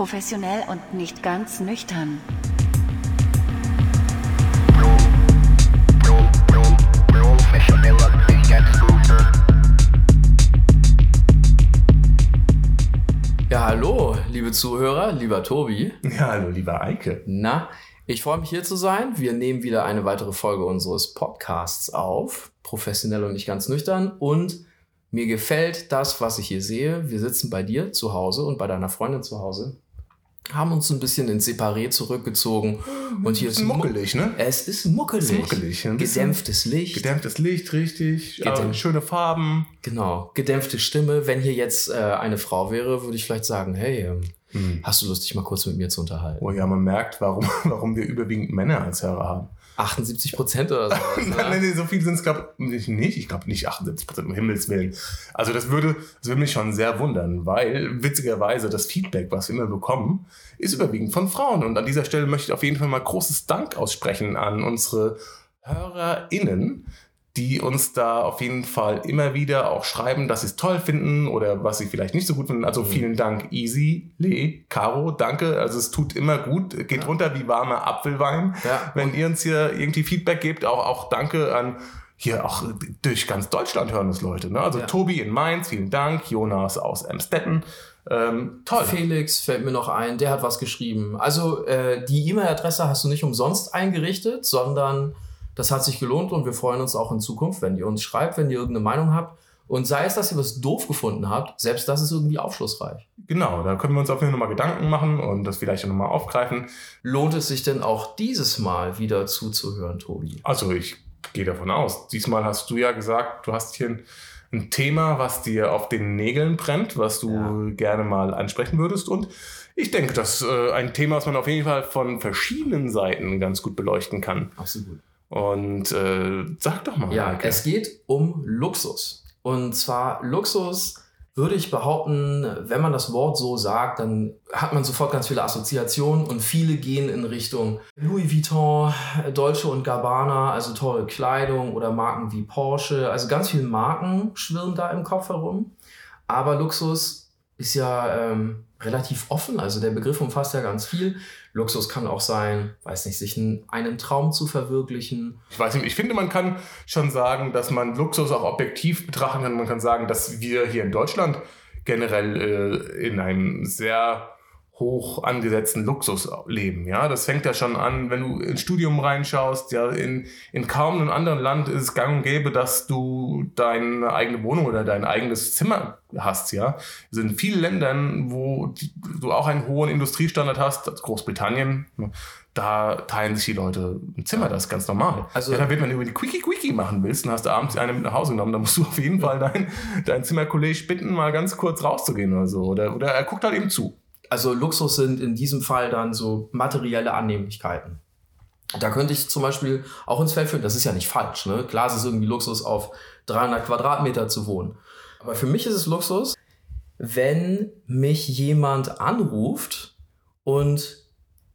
Professionell und nicht ganz nüchtern. Ja, hallo, liebe Zuhörer, lieber Tobi. Ja, hallo, lieber Eike. Na, ich freue mich hier zu sein. Wir nehmen wieder eine weitere Folge unseres Podcasts auf. Professionell und nicht ganz nüchtern. Und mir gefällt das, was ich hier sehe. Wir sitzen bei dir zu Hause und bei deiner Freundin zu Hause haben uns ein bisschen ins Separé zurückgezogen. Und hier ist muckelig, ne? Es ist muckelig. Es ist muckelig. Ein Gedämpftes Licht. Gedämpftes Licht, richtig. Gedämpft. schöne Farben. Genau. Gedämpfte Stimme. Wenn hier jetzt äh, eine Frau wäre, würde ich vielleicht sagen, hey, ähm, hm. hast du Lust, dich mal kurz mit mir zu unterhalten? Oh ja, man merkt, warum, warum wir überwiegend Männer als Hörer haben. 78 Prozent oder so. nein, nein, nein, so viel sind es, glaube ich, nicht. Ich glaube nicht 78 Prozent, um Himmels Willen. Also das würde, das würde mich schon sehr wundern, weil witzigerweise das Feedback, was wir immer bekommen, ist überwiegend von Frauen. Und an dieser Stelle möchte ich auf jeden Fall mal großes Dank aussprechen an unsere HörerInnen, die uns da auf jeden Fall immer wieder auch schreiben, dass sie es toll finden oder was sie vielleicht nicht so gut finden. Also mhm. vielen Dank, Easy, Le, Caro, danke. Also es tut immer gut, geht ja. runter wie warmer Apfelwein. Ja. Wenn ihr uns hier irgendwie Feedback gebt, auch, auch danke an hier auch durch ganz Deutschland hören uns Leute. Ne? Also ja. Tobi in Mainz, vielen Dank, Jonas aus Emstetten. Ähm, toll. Felix fällt mir noch ein, der hat was geschrieben. Also äh, die E-Mail-Adresse hast du nicht umsonst eingerichtet, sondern das hat sich gelohnt und wir freuen uns auch in Zukunft, wenn ihr uns schreibt, wenn ihr irgendeine Meinung habt. Und sei es, dass ihr was doof gefunden habt, selbst das ist irgendwie aufschlussreich. Genau, da können wir uns auf jeden Fall nochmal Gedanken machen und das vielleicht nochmal aufgreifen. Lohnt es sich denn auch dieses Mal wieder zuzuhören, Tobi? Also ich gehe davon aus. Diesmal hast du ja gesagt, du hast hier ein, ein Thema, was dir auf den Nägeln brennt, was du ja. gerne mal ansprechen würdest. Und ich denke, das ist äh, ein Thema, was man auf jeden Fall von verschiedenen Seiten ganz gut beleuchten kann. Absolut. Und äh, sag doch mal. Ja, Heike. es geht um Luxus. Und zwar Luxus würde ich behaupten, wenn man das Wort so sagt, dann hat man sofort ganz viele Assoziationen und viele gehen in Richtung Louis Vuitton, Dolce und Gabbana, also teure Kleidung oder Marken wie Porsche. Also ganz viele Marken schwirren da im Kopf herum. Aber Luxus ist ja ähm, relativ offen, also der Begriff umfasst ja ganz viel. Luxus kann auch sein, weiß nicht, sich einen Traum zu verwirklichen. Ich weiß nicht, ich finde, man kann schon sagen, dass man Luxus auch objektiv betrachten kann. Man kann sagen, dass wir hier in Deutschland generell äh, in einem sehr hoch angesetzten Luxus leben. Ja, das fängt ja schon an, wenn du ins Studium reinschaust. Ja, in, in kaum einem anderen Land ist es gang und gäbe, dass du deine eigene Wohnung oder dein eigenes Zimmer hast. Ja, es sind viele Ländern, wo du auch einen hohen Industriestandard hast, Großbritannien. Da teilen sich die Leute ein Zimmer, das ist ganz normal. Also, ja, da wird man über die Quickie Quickie machen willst, dann hast du abends eine mit nach Hause genommen, dann musst du auf jeden Fall dein, dein Zimmerkollege bitten, mal ganz kurz rauszugehen oder so. Oder, oder er guckt halt eben zu. Also Luxus sind in diesem Fall dann so materielle Annehmlichkeiten. Da könnte ich zum Beispiel auch ins Feld führen, das ist ja nicht falsch. Ne? Klar, es ist irgendwie Luxus, auf 300 Quadratmeter zu wohnen. Aber für mich ist es Luxus, wenn mich jemand anruft und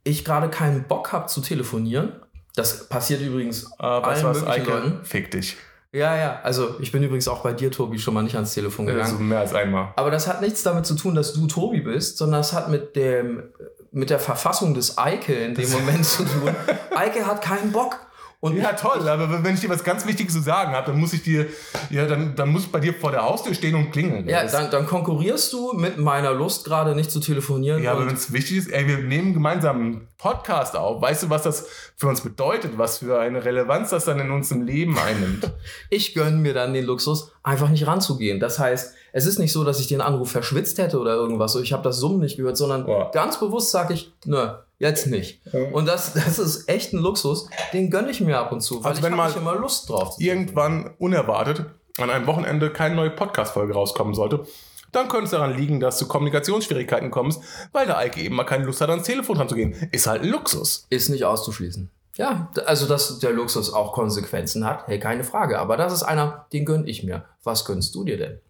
ich gerade keinen Bock habe zu telefonieren. Das passiert übrigens äh, allen was, möglichen Leuten. Fick dich. Ja, ja, also ich bin übrigens auch bei dir, Tobi, schon mal nicht ans Telefon gegangen. Also mehr als einmal. Aber das hat nichts damit zu tun, dass du Tobi bist, sondern das hat mit dem mit der Verfassung des Eike in dem Moment zu tun. Eike hat keinen Bock. Und ja, toll, aber wenn ich dir was ganz Wichtiges zu sagen habe, dann muss ich dir, ja, dann, dann muss ich bei dir vor der Haustür stehen und klingeln. Ja, dann, dann konkurrierst du mit meiner Lust gerade nicht zu telefonieren. Ja, aber wenn es wichtig ist, ey, wir nehmen gemeinsam einen Podcast auf. Weißt du, was das für uns bedeutet? Was für eine Relevanz das dann in unserem Leben einnimmt? ich gönne mir dann den Luxus, einfach nicht ranzugehen. Das heißt, es ist nicht so, dass ich den Anruf verschwitzt hätte oder irgendwas. So, ich habe das Summen nicht gehört, sondern ja. ganz bewusst sage ich, nö, Jetzt nicht. Und das, das ist echt ein Luxus, den gönne ich mir ab und zu, weil also wenn ich mal immer Lust drauf. Irgendwann unerwartet an einem Wochenende keine neue Podcast-Folge rauskommen sollte, dann könnte es daran liegen, dass du Kommunikationsschwierigkeiten kommst, weil der Eike eben mal keine Lust hat, ans Telefon dran zu gehen. Ist halt ein Luxus. Ist nicht auszuschließen. Ja, also dass der Luxus auch Konsequenzen hat, hey, keine Frage. Aber das ist einer, den gönne ich mir. Was gönnst du dir denn?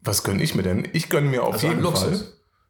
Was gönne ich mir denn? Ich gönne mir auf also jeden Fall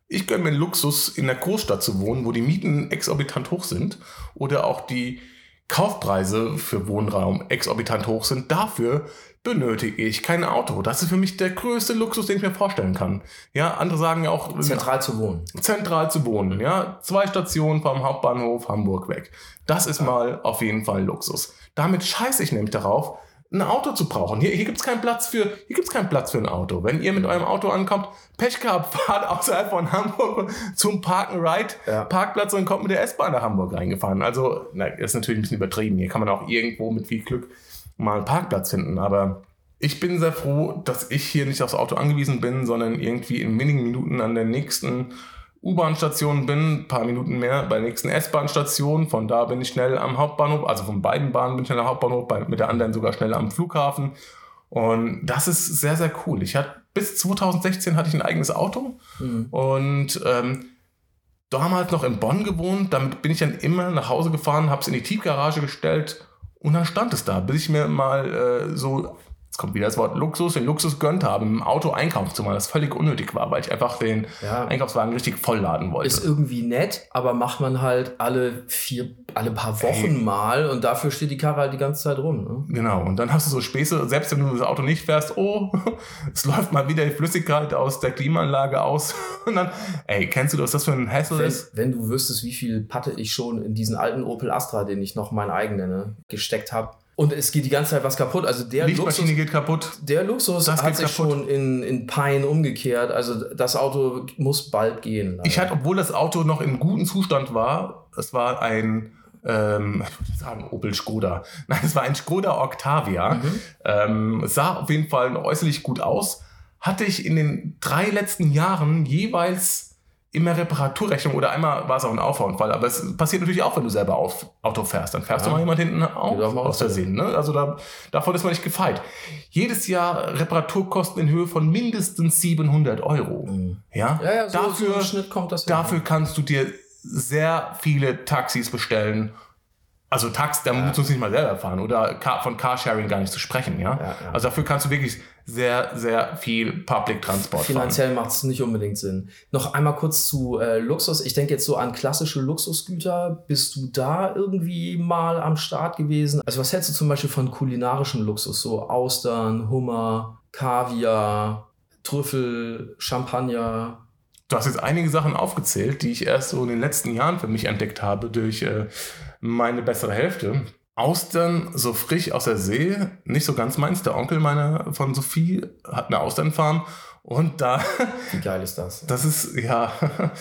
ich gönne mir Luxus, in der Großstadt zu wohnen, wo die Mieten exorbitant hoch sind oder auch die Kaufpreise für Wohnraum exorbitant hoch sind, dafür, benötige ich kein Auto. Das ist für mich der größte Luxus, den ich mir vorstellen kann. Ja, andere sagen ja auch Zentral zu wohnen. zentral zu wohnen. Ja, zwei Stationen vom Hauptbahnhof Hamburg weg. Das ist mal auf jeden Fall Luxus. Damit scheiße ich nämlich darauf, ein Auto zu brauchen. Hier, hier gibt es keinen Platz für, hier gibt's keinen Platz für ein Auto. Wenn ihr mit eurem Auto ankommt, Pech gehabt, fahrt außerhalb von Hamburg zum Park and Ride Ja. Parkplatz und kommt mit der S-Bahn nach Hamburg reingefahren. Also, na, das ist natürlich ein bisschen übertrieben. Hier kann man auch irgendwo mit viel Glück mal einen Parkplatz finden. Aber ich bin sehr froh, dass ich hier nicht aufs Auto angewiesen bin, sondern irgendwie in wenigen Minuten an der nächsten U-Bahn-Station bin, ein paar Minuten mehr bei der nächsten S-Bahn-Station. Von da bin ich schnell am Hauptbahnhof, also von beiden Bahnen bin ich schnell am Hauptbahnhof, bei, mit der anderen sogar schnell am Flughafen. Und das ist sehr, sehr cool. Ich hatte bis 2016 hatte ich ein eigenes Auto und ähm, damals noch in Bonn gewohnt. Damit bin ich dann immer nach Hause gefahren, habe es in die Tiefgarage gestellt und dann stand es da, bis ich mir mal äh, so, jetzt kommt wieder das Wort Luxus, den Luxus gönnt habe, im Auto einkaufen zu machen, das völlig unnötig war, weil ich einfach den Ja. Einkaufswagen richtig vollladen wollte. Ist irgendwie nett, aber macht man halt alle vier, alle paar Wochen mal und dafür steht die Karre halt die ganze Zeit rum. Ne? Genau, und dann hast du so Späße, selbst wenn du das Auto nicht fährst, oh, es läuft mal wieder die Flüssigkeit aus der Klimaanlage aus. Und dann, ey, kennst du, was das für ein Hassel Wenn, ist? wenn du wüsstest, wie viel Patte ich schon in diesen alten Opel Astra, den ich noch mein eigen nenne, gesteckt habe. Und es geht die ganze Zeit was kaputt. Also der Luxus, Lichtmaschine geht kaputt. der Luxus Das hat sich kaputt. schon in, in Pein umgekehrt. Also das Auto muss bald gehen. leider. Ich hatte, obwohl das Auto noch in gutem Zustand war, es war ein, ähm, ich würde sagen Opel Skoda. Nein, es war ein Skoda Octavia. Ähm, es sah auf jeden Fall äußerlich gut aus. Hatte ich in den drei letzten Jahren jeweils immer Reparaturrechnung oder einmal war es auch ein Auffahrunfall. Aber es passiert natürlich auch, wenn du selber auf Auto fährst. Dann fährst Ja. du mal jemand hinten auf, aus Versehen. Ne? Also da, davon ist man nicht gefeit. Jedes Jahr Reparaturkosten in Höhe von mindestens 700 Euro. Mhm. Ja, ja, ja, so, dafür, so Schnitt kommt das hin. Dafür kannst du dir sehr viele Taxis bestellen. Also Taxi, da musst du es nicht mal selber fahren oder Car, von Carsharing gar nicht zu sprechen, ja? Ja, ja. Also dafür kannst du wirklich sehr, sehr viel Public Transport fahren. Finanziell macht es nicht unbedingt Sinn. Noch einmal kurz zu äh, Luxus. Ich denke jetzt so an klassische Luxusgüter. Bist du da irgendwie mal am Start gewesen? Also was hältst du zum Beispiel von kulinarischem Luxus? So Austern, Hummer, Kaviar, Trüffel, Champagner. Du hast jetzt einige Sachen aufgezählt, die ich erst so in den letzten Jahren für mich entdeckt habe durch äh, meine bessere Hälfte. Austern so frisch aus der See, nicht so ganz meins. Der Onkel meiner von Sophie hat eine Austernfarm und da Wie geil ist das? Das ist, ja.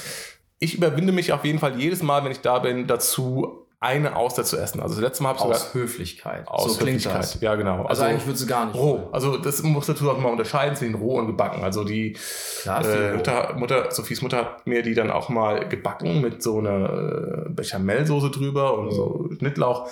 Ich überwinde mich auf jeden Fall jedes Mal, wenn ich da bin, dazu, eine Auster zu essen. Also das letzte Mal habe ich sogar Aus Höflichkeit. aus so klingt Höflichkeit. das. Ja, genau. Also, eigentlich würdest du gar nicht. roh. Also das muss dazu auch mal unterscheiden zwischen roh und gebacken. Also die äh. Mutter, Mutter, Sophies Mutter hat mir die dann auch mal gebacken mit so einer äh, Bechamelsoße drüber und so Schnittlauch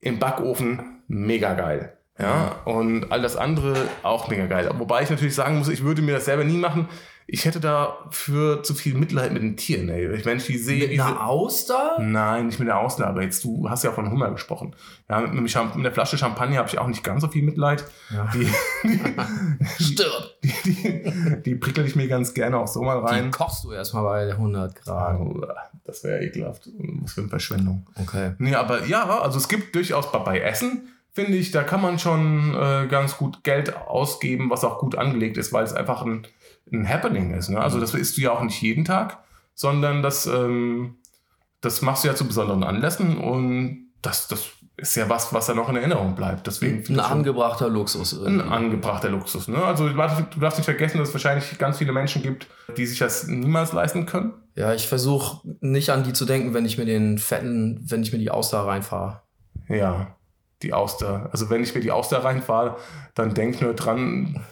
im Backofen. Mega geil. Ja, und all das andere auch mega geil. Wobei ich natürlich sagen muss, ich würde mir das selber nie machen. Ich hätte dafür zu viel Mitleid mit den Tieren. Ey. Ich, wenn ich die sehe, Mit einer Auster? Nein, nicht mit der Auster, aber jetzt, du hast ja von Hummer gesprochen. Ja, mit, mit, der Flasche Champagner habe ich auch nicht ganz so viel Mitleid. Ja. Die, Stirb. die, die, die prickel ich mir ganz gerne auch so mal Die rein. kochst du erstmal bei 100 Grad. Ah, Das wäre ekelhaft. Was für eine Verschwendung. Okay. Nee, aber ja, also es gibt durchaus bei- bei Essen, finde ich, da kann man schon äh, ganz gut Geld ausgeben, was auch gut angelegt ist, weil es einfach ein, ein Happening ist. Ne? Also das isst du ja auch nicht jeden Tag, sondern das, ähm, das machst du ja zu besonderen Anlässen und das, das ist ja was, was da noch in Erinnerung bleibt. Deswegen Ein angebrachter Luxus. ein irgendwie. angebrachter Luxus. Ne? Also du darfst du darfst nicht vergessen, dass es wahrscheinlich ganz viele Menschen gibt, die sich das niemals leisten können. Ja, ich versuche nicht an die zu denken, wenn ich mir den fetten, wenn ich mir die Auster reinfahre. Ja, die Auster. Also wenn ich mir die Auster reinfahre, dann denk nur dran,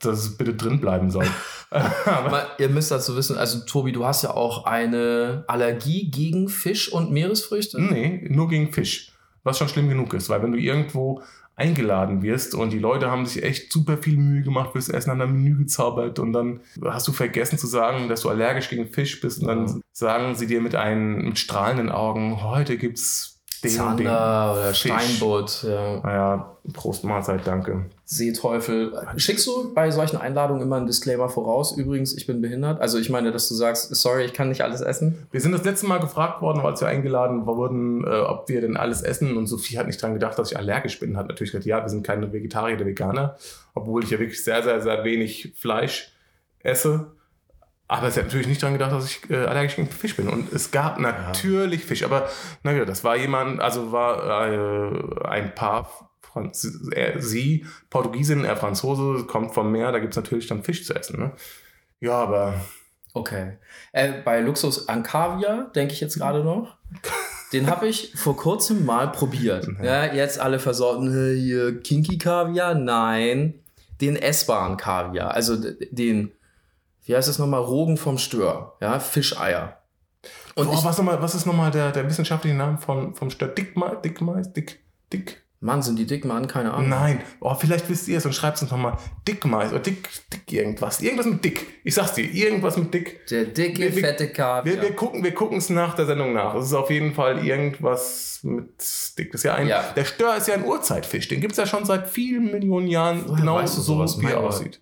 dass es bitte drin bleiben soll. Aber ihr müsst dazu wissen, also Tobi, du hast ja auch eine Allergie gegen Fisch und Meeresfrüchte. nee, nur gegen Fisch. Was schon schlimm genug ist, weil wenn du irgendwo eingeladen wirst und die Leute haben sich echt super viel Mühe gemacht fürs Essen, haben ein Menü gezaubert und dann hast du vergessen zu sagen, dass du allergisch gegen Fisch bist und dann sagen sie dir mit, einen, mit strahlenden Augen, heute gibt's den Zander oder Fisch. Steinbutt, ja. Naja, Prost Mahlzeit, danke. Seeteufel. Schickst du bei solchen Einladungen immer einen Disclaimer voraus? Übrigens, ich bin behindert. Also ich meine, dass du sagst, sorry, ich kann nicht alles essen. Wir sind das letzte Mal gefragt worden, als wir eingeladen wurden, äh, ob wir denn alles essen. Und Sophie hat nicht dran gedacht, dass ich allergisch bin. Hat natürlich gesagt, ja, wir sind keine Vegetarier oder Veganer. Obwohl ich ja wirklich sehr, sehr, sehr wenig Fleisch esse. Aber sie hat natürlich nicht dran gedacht, dass ich äh, allergisch gegen Fisch bin. Und es gab natürlich Fisch. Aber naja, das war jemand, also war äh, ein Paar, Franz er, sie, Portugiesin, er Franzose, kommt vom Meer, da gibt es natürlich dann Fisch zu essen. Ne? Ja, aber Okay. Äh, bei Luxus an Kaviar denke ich jetzt gerade noch. Den habe ich vor kurzem mal probiert. Ja, jetzt alle versorgen, "Äh, hier Kinky Kaviar. Nein, den essbaren Kaviar. Also den, wie heißt es nochmal, Rogen vom Stör. Ja, Fischeier. Und Boah, ich, was, noch mal, was ist nochmal der, der wissenschaftliche Name von, vom Stör? Dickmais? Dickmais? Dick, Dick? Mann, sind die dick, Mann, keine Ahnung. Nein. Oh, vielleicht wisst ihr es und schreibt es uns nochmal. Dickmais oder Dick, Dick irgendwas. Irgendwas mit Dick. Ich sag's dir, irgendwas mit Dick. Der dicke, Wir- wir- fette Kaviar. Wir, wir gucken wir gucken's nach der Sendung nach. Es ist auf jeden Fall irgendwas mit Dick. Das ist ja ein, Ja. Der Stör ist ja ein Urzeitfisch. Den gibt's ja schon seit vielen Millionen Jahren Woher genau weißt du so, wie er aussieht.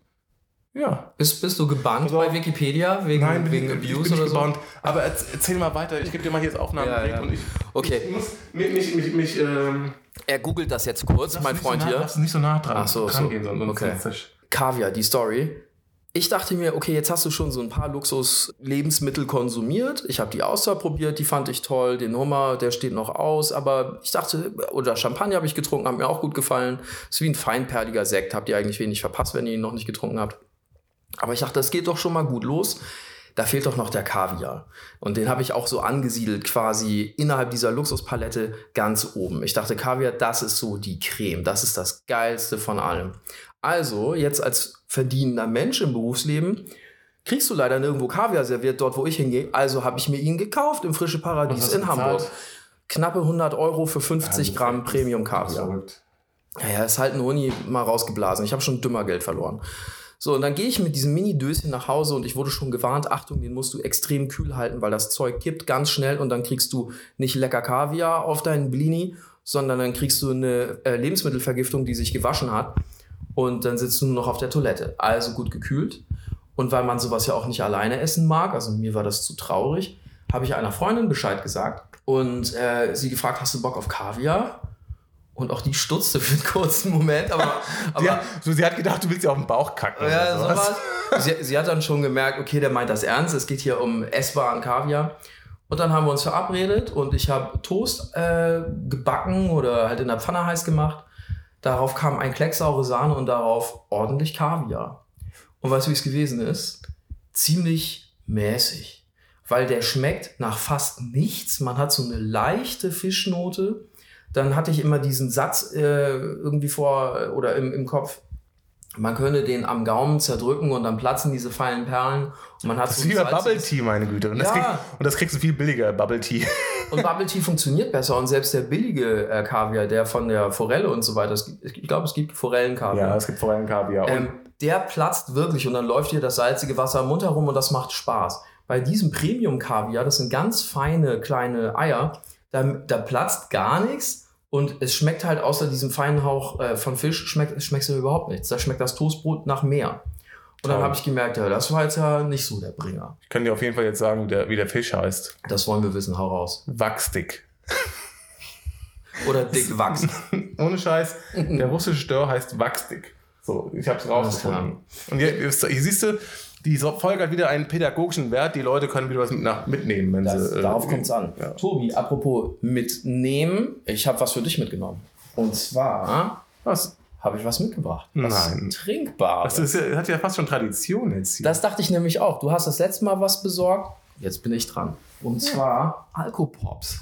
Ja. bist, bist du gebannt auf. bei Wikipedia wegen, Nein, wegen ich, ich bin Abuse oder so? gebannt. Aber erz- erzähl mal weiter. Ich gebe dir mal hier das Aufnahmegerät Ja, ja. und ich, Okay. ich muss mich, mich, mich, mich ähm, Er googelt das jetzt kurz, Lass mein Freund so nah, hier. Lass nicht so nah dran, Ach so, dran so. gehen, sonst Okay. Kaviar, die Story. Ich dachte mir, okay, jetzt hast du schon so ein paar Luxus-Lebensmittel konsumiert. Ich habe die Auster probiert, die fand ich toll. Den Hummer, der steht noch aus. Aber ich dachte, oder Champagner habe ich getrunken, hat mir auch gut gefallen. Ist wie ein feinperliger Sekt. Habt ihr eigentlich wenig verpasst, wenn ihr ihn noch nicht getrunken habt. Aber ich dachte, das geht doch schon mal gut los. Da fehlt doch noch der Kaviar. Und den habe ich auch so angesiedelt, quasi innerhalb dieser Luxuspalette ganz oben. Ich dachte, Kaviar, das ist so die Creme. Das ist das Geilste von allem. Also, jetzt als verdienender Mensch im Berufsleben, kriegst du leider nirgendwo Kaviar serviert, dort wo ich hingehe. Also habe ich mir ihn gekauft im Frische Paradies in? Hamburg. Knappe 100 Euro für 50 Ja, Gramm Premium Kaviar. verrückt. Naja, ist halt ein Huni mal rausgeblasen. Ich habe schon dümmer Geld verloren. So, und dann gehe ich mit diesem Mini-Döschen nach Hause und ich wurde schon gewarnt, Achtung, den musst du extrem kühl halten, weil das Zeug kippt ganz schnell und dann kriegst du nicht lecker Kaviar auf deinen Blini, sondern dann kriegst du eine äh, Lebensmittelvergiftung, die sich gewaschen hat und dann sitzt du nur noch auf der Toilette. Also gut gekühlt. Und weil man sowas ja auch nicht alleine essen mag, also mir war das zu traurig, habe ich einer Freundin Bescheid gesagt und äh, sie gefragt, hast du Bock auf Kaviar? Und auch die stutzte für einen kurzen Moment, aber, aber Sie, hat, so, sie hat gedacht, du willst ja auf den Bauch kacken. ja, sowas. sowas. Sie, sie hat dann schon gemerkt, okay, der meint das ernst. Es geht hier um essbaren Kaviar. Und dann haben wir uns verabredet und ich habe Toast äh, gebacken oder halt in der Pfanne heiß gemacht. Darauf kam ein Klecks saure Sahne und darauf ordentlich Kaviar. Und weißt du, wie es gewesen ist? Ziemlich mäßig. Weil der schmeckt nach fast nichts. Man hat so eine leichte Fischnote. Dann hatte ich immer diesen Satz äh, irgendwie vor oder im, im Kopf. Man könne den am Gaumen zerdrücken und dann platzen diese feinen Perlen. Und man hat Das so ist wie bei Bubble Tea, meine Güte. Und, das Ja. krieg, und das kriegst du viel billiger, Bubble Tea. Und Bubble Tea funktioniert besser und selbst der billige äh, Kaviar, der von der Forelle und so weiter, es gibt, ich glaube, es gibt Forellenkaviar. Ja, es gibt vor allem Kaviar. Und ähm, der platzt wirklich und dann läuft hier das salzige Wasser im Mund herum und das macht Spaß. Bei diesem Premium-Kaviar, das sind ganz feine kleine Eier, da, da platzt gar nichts und es schmeckt halt außer diesem feinen Hauch äh, von Fisch, schmeckt, schmeckt es überhaupt nichts. Da schmeckt das Toastbrot nach Meer. Und dann habe ich gemerkt, ja, das war jetzt ja nicht so der Bringer. ich kann dir auf jeden Fall jetzt sagen, wie der, wie der Fisch heißt. Das wollen wir wissen, hau raus. Wachstick. Oder dick Wachs. Ohne Scheiß. Der russische Stör heißt Wachstick. So, ich hab's rausgefunden. Und hier, hier siehst du, die Folge hat wieder einen pädagogischen Wert. Die Leute können wieder was mit nach, mitnehmen, wenn Das, sie. äh, darauf kommt es an. Ja. Tobi, apropos mitnehmen, ich habe was für dich mitgenommen. Und zwar Was? habe ich was mitgebracht. Was Nein. Trinkbares. Das ist, ja- hat ja fast schon Tradition jetzt hier. Das dachte ich nämlich auch. Du hast das letzte Mal was besorgt. Jetzt bin ich dran. Und zwar Alkopops.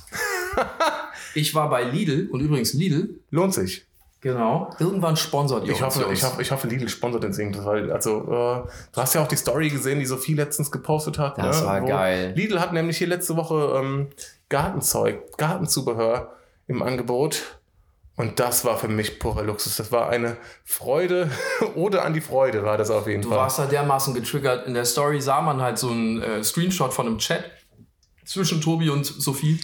ich war bei Lidl und übrigens Lidl, Lohnt sich. Genau, irgendwann sponsert ihr Ich uns hoffe, Jungs. ich, hoffe, ich hoffe, Lidl sponsert den Sing. Weil, also, äh, du hast ja auch die Story gesehen, die Sophie letztens gepostet hat. Das ne, war wo- geil. Lidl hat nämlich hier letzte Woche ähm, Gartenzeug, Gartenzubehör im Angebot. Und das war für mich purer Luxus. Das war eine Freude, Ode an die Freude war das auf jeden Du Fall. warst da dermaßen getriggert. In der Story sah man halt so einen äh, Screenshot von einem Chat zwischen Tobi und Sophie.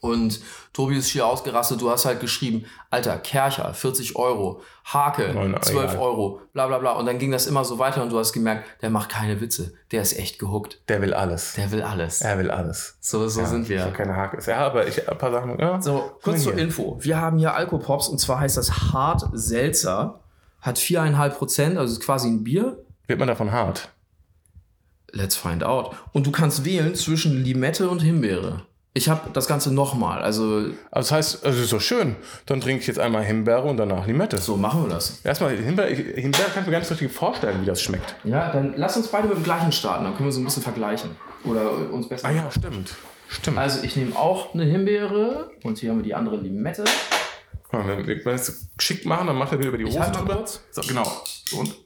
Und Tobi ist schier ausgerastet. Du hast halt geschrieben, Alter, Kercher, 40 Euro, Hake, Nein, 12 egal. Euro, bla bla bla. Und dann ging das immer so weiter und du hast gemerkt, der macht keine Witze. Der ist echt gehuckt. Der will alles. Der will alles. Er will alles. So, so Ja, sind Ich habe wir. keine Hake. Ja, aber ich ein paar Sachen. Ja. So, kurz zur. Info. Wir haben hier Alkopops und zwar heißt das Hart Seltzer. Hat 4,5 Prozent, also ist quasi ein Bier. Wird man davon hart? Let's find out. Und du kannst wählen zwischen Limette und Himbeere. Ich habe das Ganze nochmal. Also, Aber das heißt, also ist doch schön. Dann trinke ich jetzt einmal Himbeere und danach Limette. so machen wir das. Erstmal Himbeere, Himbeere kann ich mir so richtig vorstellen, wie das schmeckt. Ja, dann lass uns beide mit dem gleichen starten. Dann können wir so ein bisschen vergleichen. Oder uns besser. Ah ja, stimmt. Stimmt. Also, ich nehme auch eine Himbeere und hier haben wir die andere Limette. Wenn wir es geschickt machen, dann macht er wieder über die Hose halt drüber. So, genau. Und.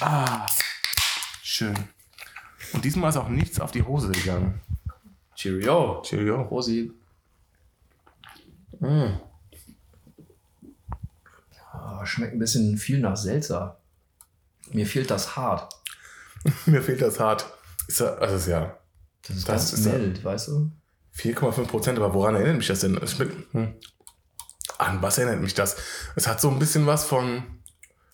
Ah. Schön. Und diesmal ist auch nichts auf die Hose gegangen. Cheerio. Cheerio. Rosi. Ah, schmeckt ein bisschen viel nach Seltzer. Mir fehlt das hart. Mir fehlt das hart. Ist ja, also ist ja Das ist Das ganz ist ja- mild, weißt du? 4,5 Prozent, aber woran erinnert mich das denn? Es schmeckt, hm. An was erinnert mich das? Es hat so ein bisschen was von.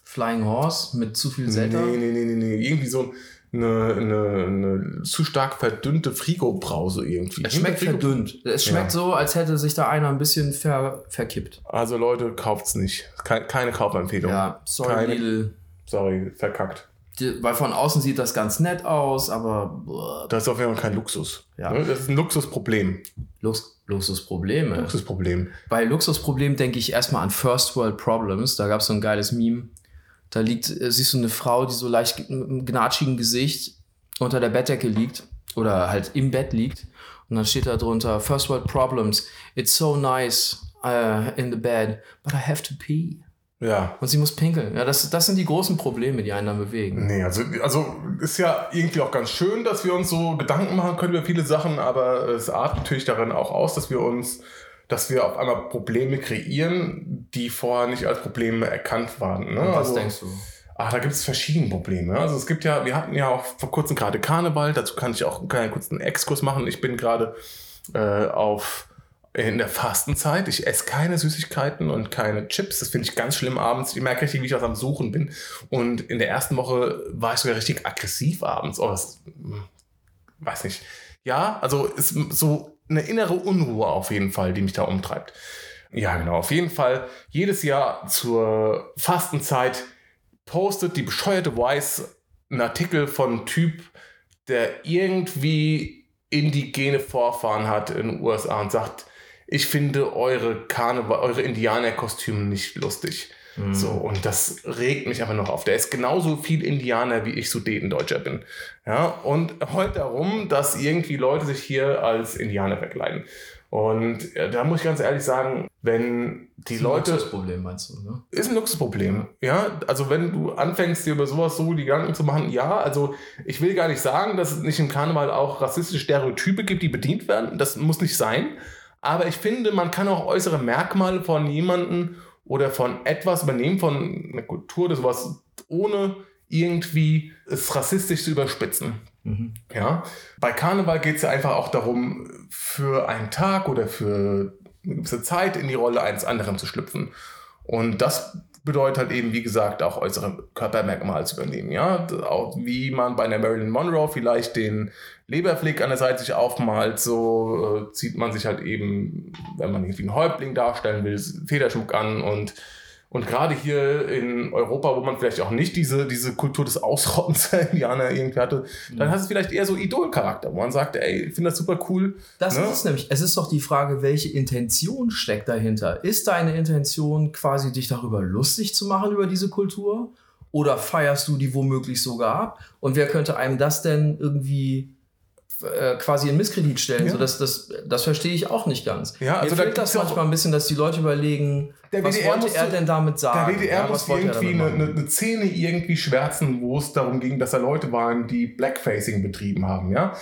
Flying Horse mit zu viel Nee, Selter. nee, nee, nee, nee. Irgendwie so eine, eine, eine zu stark verdünnte Frigo-Brause irgendwie. Es schmeckt verdünnt. Es schmeckt so, als hätte sich da einer ein bisschen ver verkippt. Also Leute, kauft's nicht. Keine, keine Kaufempfehlung. Ja, sorry, Keine- Lidl. Sorry, verkackt. Die, weil von außen sieht das ganz nett aus, aber boah, Das ist auf jeden Fall kein Luxus. Ja. Ne? Das ist ein Luxusproblem. Lux Luxusprobleme. Luxusproblem. Bei Luxusproblem denke ich erstmal an First World Problems. Da gab es so ein geiles Meme. Da liegt, äh, siehst du eine Frau, die so leicht mit einem gnatschigen Gesicht unter der Bettdecke liegt oder halt im Bett liegt. Und dann steht da drunter First World Problems. It's so nice uh, in the bed, but I have to pee. Ja. Und sie muss pinkeln. Ja, das, das sind die großen Probleme, die einen dann bewegen. Nee, also, also ist ja irgendwie auch ganz schön, dass wir uns so Gedanken machen können über viele Sachen, aber es artet natürlich darin auch aus, dass wir uns, dass wir auf einmal Probleme kreieren, die vorher nicht als Probleme erkannt waren. Ne? Was also, denkst du? Ach, da gibt es verschiedene Probleme. Also es gibt ja, wir hatten ja auch vor kurzem gerade Karneval, dazu kann ich auch einen kurzen Exkurs machen. Ich bin gerade äh, auf in der Fastenzeit. Ich esse keine Süßigkeiten und keine Chips. Das finde ich ganz schlimm abends. Ich merke richtig, wie ich was am Suchen bin. Und in der ersten Woche war ich sogar richtig aggressiv abends. Oh, das, hm, weiß nicht. Ja, also ist so eine innere Unruhe auf jeden Fall, die mich da umtreibt. Ja, genau. Auf jeden Fall jedes Jahr zur Fastenzeit postet die bescheuerte Wise einen Artikel von Typ, der irgendwie indigene Vorfahren hat in den USA und sagt, ich finde eure eure Indianerkostüme nicht lustig. So, und das regt mich einfach noch auf. Der ist genauso viel Indianer, wie ich Sudetendeutscher bin. Ja, und heult darum, dass irgendwie Leute sich hier als Indianer verkleiden. Und äh, da muss ich ganz ehrlich sagen, wenn die Leute Luxusproblem meinst du, ne? ist ein Luxusproblem. Ja, also wenn du anfängst, dir über sowas so die Gedanken zu machen, ja, also ich will gar nicht sagen, dass es nicht im Karneval auch rassistische Stereotype gibt, die bedient werden. Das muss nicht sein. Aber ich finde, man kann auch äußere Merkmale von jemandem oder von etwas übernehmen, von einer Kultur oder sowas, ohne irgendwie es rassistisch zu überspitzen. Mhm. Ja, bei Karneval geht es ja einfach auch darum, für einen Tag oder für eine gewisse Zeit in die Rolle eines anderen zu schlüpfen. Und das bedeutet halt eben, wie gesagt, auch äußere Körpermerkmale zu übernehmen. Ja, auch wie man bei einer Marilyn Monroe vielleicht den Leberfleck an der Seite sich aufmalt, so äh, zieht man sich halt eben, wenn man irgendwie einen Häuptling darstellen will, Federschmuck an und und gerade hier in Europa, wo man vielleicht auch nicht diese, diese Kultur des Ausrottens der Indianer irgendwie hatte, dann hat es vielleicht eher so Idolcharakter, wo man sagt, ey, ich finde das super cool. Das Ne? ist es nämlich. Es ist doch die Frage, welche Intention steckt dahinter? Ist deine Intention quasi, dich darüber lustig zu machen, über diese Kultur? Oder feierst du die womöglich sogar ab? Und wer könnte einem das denn irgendwie äh, quasi in Misskredit stellen? Ja. So, das, das, das verstehe ich auch nicht ganz. Ja, also Mir da fehlt das manchmal ein bisschen, dass die Leute überlegen, Der was WDR wollte er denn damit Der sagen? WDR Ja, er irgendwie eine, eine, eine Szene irgendwie schwärzen, wo es darum ging, dass da Leute waren, die Blackfacing betrieben haben, ja.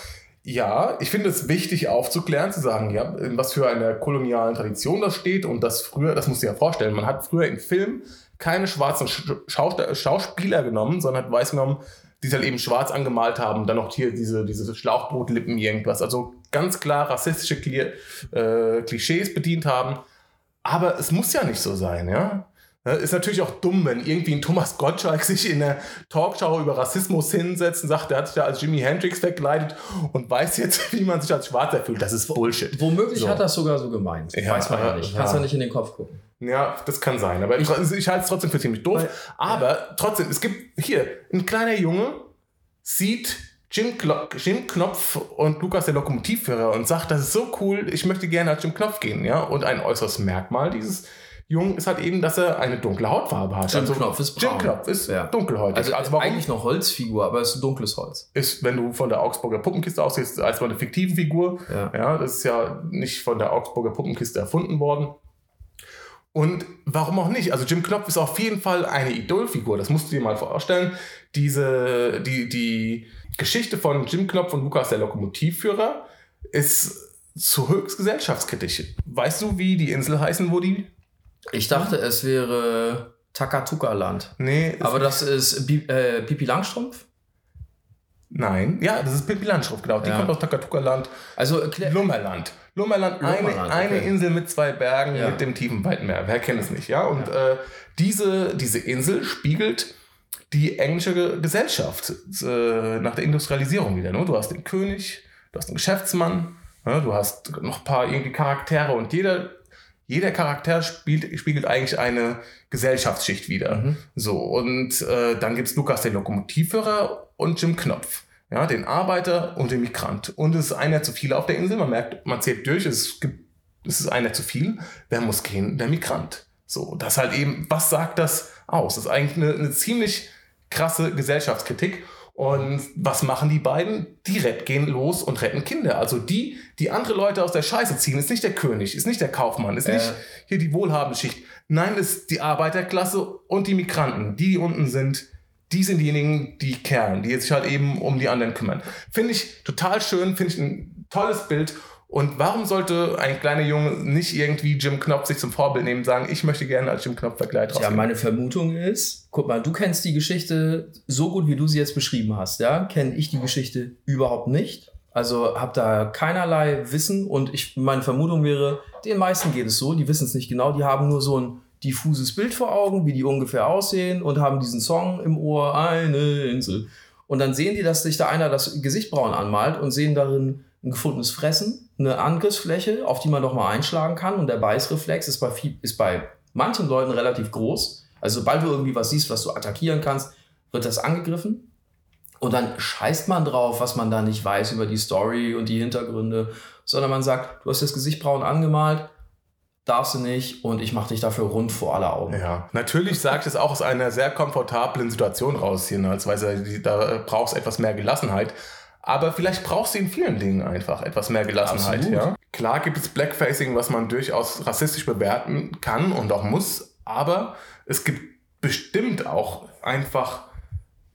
Ja, ich finde es wichtig aufzuklären, zu sagen, ja, in was für einer kolonialen Tradition das steht und das früher, das du dir ja vorstellen, man hat früher in Filmen keine schwarzen Sch Schau Schauspieler genommen, sondern hat weiß genommen, die es halt eben schwarz angemalt haben, dann noch hier diese, diese Schlauchbootlippen, irgendwas. Also ganz klar rassistische Kli äh, Klischees bedient haben. Aber es muss ja nicht so sein, ja. Ist natürlich auch dumm, wenn irgendwie ein Thomas Gottschalk sich in der Talkshow über Rassismus hinsetzt und sagt, er hat sich ja als Jimi Hendrix verkleidet und weiß jetzt, wie man sich als Schwarzer fühlt. Das ist Bullshit. Womöglich So. hat das sogar so gemeint. Ja, Weiß man ja äh, nicht. Kannst ja nicht in den Kopf gucken. Ja, das kann sein. Aber ich, ich halte es trotzdem für ziemlich doof. Weil- aber trotzdem, es gibt hier, ein kleiner Junge sieht Jim, Klo Jim Knopf und Lukas der Lokomotivführer und sagt, das ist so cool, ich möchte gerne als Jim Knopf gehen. Ja? Und ein äußeres Merkmal dieses Jungen ist halt eben, dass er eine dunkle Hautfarbe hat. Jim Knopf ist braun. Jim Knopf ist Ja. dunkelhäutig. Also, Also, warum eigentlich noch Holzfigur, aber es ist dunkles Holz. ist, wenn du von der Augsburger Puppenkiste ausgehst, als mal eine fiktive Figur. Ja. Ja, das ist ja nicht von der Augsburger Puppenkiste erfunden worden. Und warum auch nicht? Also Jim Knopf ist auf jeden Fall eine Idolfigur. Das musst du dir mal vorstellen. Diese, die, die Geschichte von Jim Knopf und Lukas der Lokomotivführer ist zu höchst gesellschaftskritisch. Weißt du, wie die Insel heißen, wo die? Ich dachte, es wäre Takatuka-Land. Nee, Aber das ist Bi äh, Pipi Langstrumpf? Nein. Ja, das ist Pippi Landschrift, genau. Die Ja. kommt aus Takatuka-Land. Also. Lummerland. Lummerland, eine, Lummerland, eine okay. Insel mit zwei Bergen Ja. mit dem tiefen weiten Meer. Wer kennt es nicht, ja? Und Äh, diese, diese Insel spiegelt die englische Ge- Gesellschaft äh, nach der Industrialisierung wieder. Ne? Du hast den König, du hast den Geschäftsmann, ne? du hast noch ein paar irgendwie Charaktere und jeder, jeder Charakter spielt, spiegelt eigentlich eine Gesellschaftsschicht wieder. Mhm. So, und äh, dann gibt es Lukas, den Lokomotivführer und Jim Knopf. Ja, den Arbeiter und den Migrant. Und es ist einer zu viel auf der Insel. Man merkt, man zählt durch, es gibt, es ist einer zu viel. Wer muss gehen? Der Migrant. So, das halt eben, was sagt das aus? Das ist eigentlich eine, eine ziemlich krasse Gesellschaftskritik. Und was machen die beiden? Die ret- gehen los und retten Kinder. Also die, die andere Leute aus der Scheiße ziehen, ist nicht der König, ist nicht der Kaufmann, ist Äh. nicht hier die wohlhabende Schicht. Nein, ist die Arbeiterklasse und die Migranten, die, die unten sind, die sind diejenigen, die kehren, die sich halt eben um die anderen kümmern. Finde ich total schön, finde ich ein tolles Bild. Und warum sollte ein kleiner Junge nicht irgendwie Jim Knopf sich zum Vorbild nehmen und sagen, ich möchte gerne als Jim Knopf verkleidet Ja, rausgehen? meine Vermutung ist, guck mal, du kennst die Geschichte so gut, wie du sie jetzt beschrieben hast, ja? Kenne ich die Geschichte überhaupt nicht. Also habe da keinerlei Wissen und ich, meine Vermutung wäre, den meisten geht es so, die wissen es nicht genau, die haben nur so ein diffuses Bild vor Augen, wie die ungefähr aussehen und haben diesen Song im Ohr, eine Insel. Und dann sehen die, dass sich da einer das Gesicht braun anmalt und sehen darin ein gefundenes Fressen, eine Angriffsfläche, auf die man doch mal einschlagen kann. Und der Beißreflex ist bei, ist bei manchen Leuten relativ groß. Also sobald du irgendwie was siehst, was du attackieren kannst, wird das angegriffen. Und dann scheißt man drauf, was man da nicht weiß über die Story und die Hintergründe, sondern man sagt, du hast das Gesicht braun angemalt, darfst du nicht und ich mache dich dafür rund vor aller Augen. Ja, natürlich sagt es auch aus einer sehr komfortablen Situation raus, jedenfalls, die- da äh, brauchst etwas mehr Gelassenheit. Aber vielleicht brauchst du in vielen Dingen einfach etwas mehr Gelassenheit. Absolut. Ja? Klar gibt es Blackfacing, was man durchaus rassistisch bewerten kann und auch muss, aber es gibt bestimmt auch einfach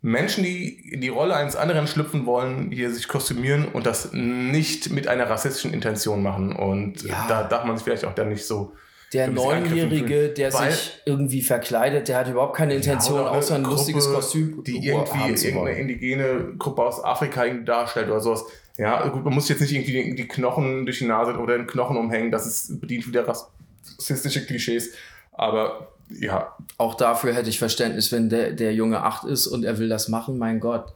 Menschen, die in die Rolle eines anderen schlüpfen wollen, hier sich kostümieren und das nicht mit einer rassistischen Intention machen. Und Ja. da darf man sich vielleicht auch dann nicht so Der Neunjährige, der sich irgendwie verkleidet, der hat überhaupt keine Intention, eine außer ein Gruppe, lustiges Kostüm die irgendwie irgendeine indigene Gruppe aus Afrika darstellt oder sowas. Ja, gut, man muss jetzt nicht irgendwie die, die Knochen durch die Nase oder den Knochen umhängen, das ist bedient wieder rassistische Klischees. Aber ja, Auch dafür hätte ich Verständnis, wenn der, der Junge acht ist und er will das machen, mein Gott.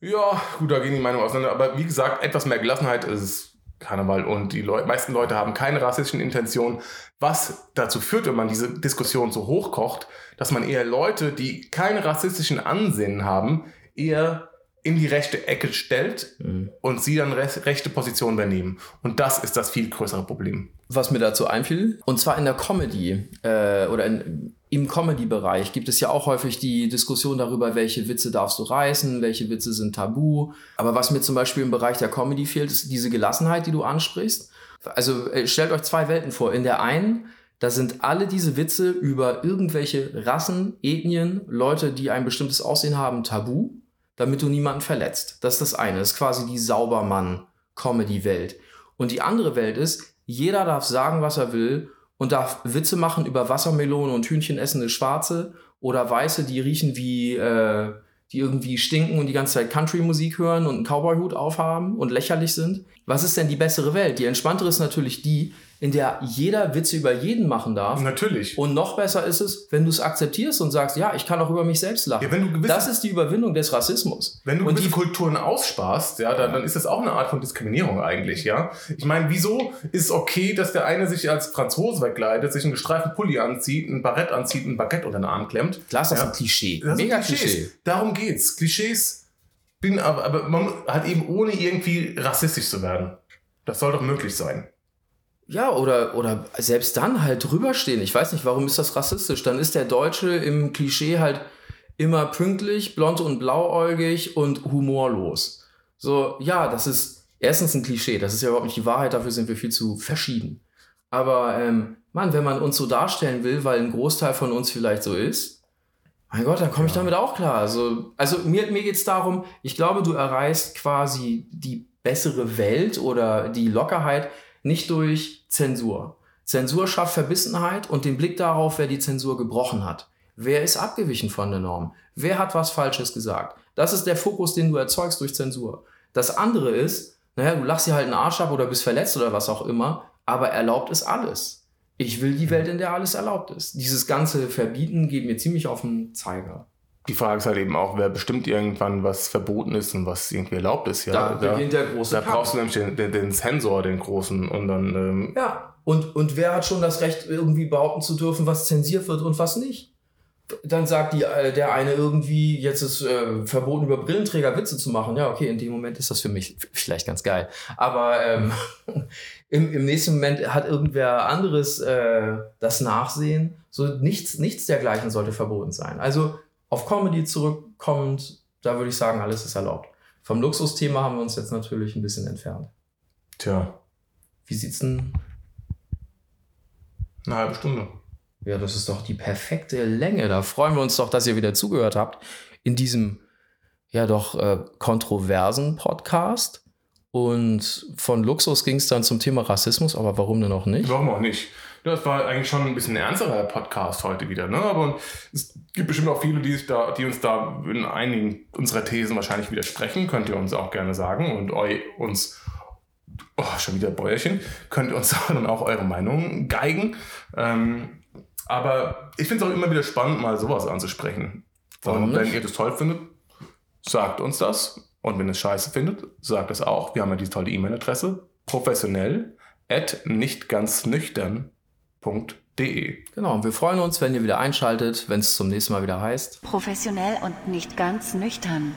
ja, gut, da gehen die Meinungen auseinander. Aber wie gesagt, etwas mehr Gelassenheit ist Karneval und die Leu meisten Leute haben keine rassistischen Intentionen, was dazu führt, wenn man diese Diskussion so hochkocht, dass man eher Leute, die keine rassistischen Ansinnen haben, eher in die rechte Ecke stellt und sie dann re rechte Position übernehmen. Und das ist das viel größere Problem. Was mir dazu einfiel, und zwar in der Comedy äh, oder in, im Comedy-Bereich gibt es ja auch häufig die Diskussion darüber, welche Witze darfst du reißen, welche Witze sind tabu. Aber was mir zum Beispiel im Bereich der Comedy fehlt, ist diese Gelassenheit, die du ansprichst. Also äh, stellt euch zwei Welten vor. In der einen, da sind alle diese Witze über irgendwelche Rassen, Ethnien, Leute, die ein bestimmtes Aussehen haben, tabu, damit du niemanden verletzt. Das ist das eine. Das ist quasi die Saubermann-Comedy-Welt. Und die andere Welt ist, jeder darf sagen, was er will und darf Witze machen über Wassermelonen und Hühnchen essende Schwarze oder Weiße, die riechen wie, äh, die irgendwie stinken und die ganze Zeit Country-Musik hören und einen Cowboy-Hut aufhaben und lächerlich sind. Was ist denn die bessere Welt? Die entspanntere ist natürlich die, in der jeder Witze über jeden machen darf. Natürlich. Und noch besser ist es, wenn du es akzeptierst und sagst, ja, ich kann auch über mich selbst lachen. Ja, wenn du gewisse- das ist die Überwindung des Rassismus. Wenn du und die, Kulturen aussparst, ja, dann, dann ist das auch eine Art von Diskriminierung eigentlich, ja. Ich meine, wieso ist es okay, dass der eine sich als Franzose wegkleidet, sich einen gestreiften Pulli anzieht, ein Barett anzieht, ein Baguette unter den Arm klemmt? klar ist das Ja. ein Klischee. Das Mega Klischees. Klischee. Darum geht's. Klischees bin aber, aber man hat eben ohne irgendwie rassistisch zu werden. Das soll doch möglich sein. Ja, oder, oder selbst dann halt drüberstehen. Ich weiß nicht, warum ist das rassistisch? Dann ist der Deutsche im Klischee halt immer pünktlich, blond und blauäugig und humorlos. So, ja, das ist erstens ein Klischee. Das ist ja überhaupt nicht die Wahrheit. Dafür sind wir viel zu verschieden. Aber, ähm, Mann, wenn man uns so darstellen will, weil ein Großteil von uns vielleicht so ist, mein Gott, dann komme ich Ja. damit auch klar. Also, also mir, mir geht es darum, ich glaube, du erreichst quasi die bessere Welt oder die Lockerheit nicht durch Zensur. Zensur schafft Verbissenheit und den Blick darauf, wer die Zensur gebrochen hat. Wer ist abgewichen von der Norm? Wer hat was Falsches gesagt? Das ist der Fokus, den du erzeugst durch Zensur. Das andere ist, naja, du lachst dir halt einen Arsch ab oder bist verletzt oder was auch immer, aber erlaubt ist alles. Ich will die Welt, in der alles erlaubt ist. Dieses ganze Verbieten geht mir ziemlich auf den Zeiger. Die Frage ist halt eben auch, wer bestimmt irgendwann, was verboten ist und was irgendwie erlaubt ist. Ja, Da beginnt der große da Kampf. brauchst du nämlich den, den, den Sensor, den großen, und dann ähm, Ja, und, und wer hat schon das Recht, irgendwie behaupten zu dürfen, was zensiert wird und was nicht? Dann sagt die, äh, der eine irgendwie, jetzt ist äh, verboten, über Brillenträger Witze zu machen. Ja, okay, in dem Moment ist das für mich vielleicht ganz geil. Aber ähm, im, im nächsten Moment hat irgendwer anderes äh, das Nachsehen. So nichts, nichts dergleichen sollte verboten sein. Also auf Comedy zurückkommend, da würde ich sagen, alles ist erlaubt. Vom Luxusthema haben wir uns jetzt natürlich ein bisschen entfernt. tja, Wie sieht's denn eine halbe Stunde. Ja, das ist doch die perfekte Länge. Da freuen wir uns doch, dass ihr wieder zugehört habt in diesem ja doch äh, kontroversen Podcast. Und von Luxus ging es dann zum Thema Rassismus, aber warum denn auch nicht? Warum auch nicht? Das war eigentlich schon ein bisschen ernsterer Podcast heute wieder, ne? Aber es gibt bestimmt auch viele, die, da, die uns da in einigen unserer Thesen wahrscheinlich widersprechen. Könnt ihr uns auch gerne sagen und eu, uns, oh, schon wieder Bäuerchen, könnt ihr uns dann auch eure Meinung geigen. Ähm, aber ich finde es auch immer wieder spannend, mal sowas anzusprechen. Und wenn ihr das toll findet, sagt uns das. Und wenn ihr es scheiße findet, sagt es auch. Wir haben ja die tolle E-Mail-Adresse professionell at nicht ganz nüchtern.de. Genau, und wir freuen uns, wenn ihr wieder einschaltet, wenn es zum nächsten Mal wieder heißt. Professionell und nicht ganz nüchtern.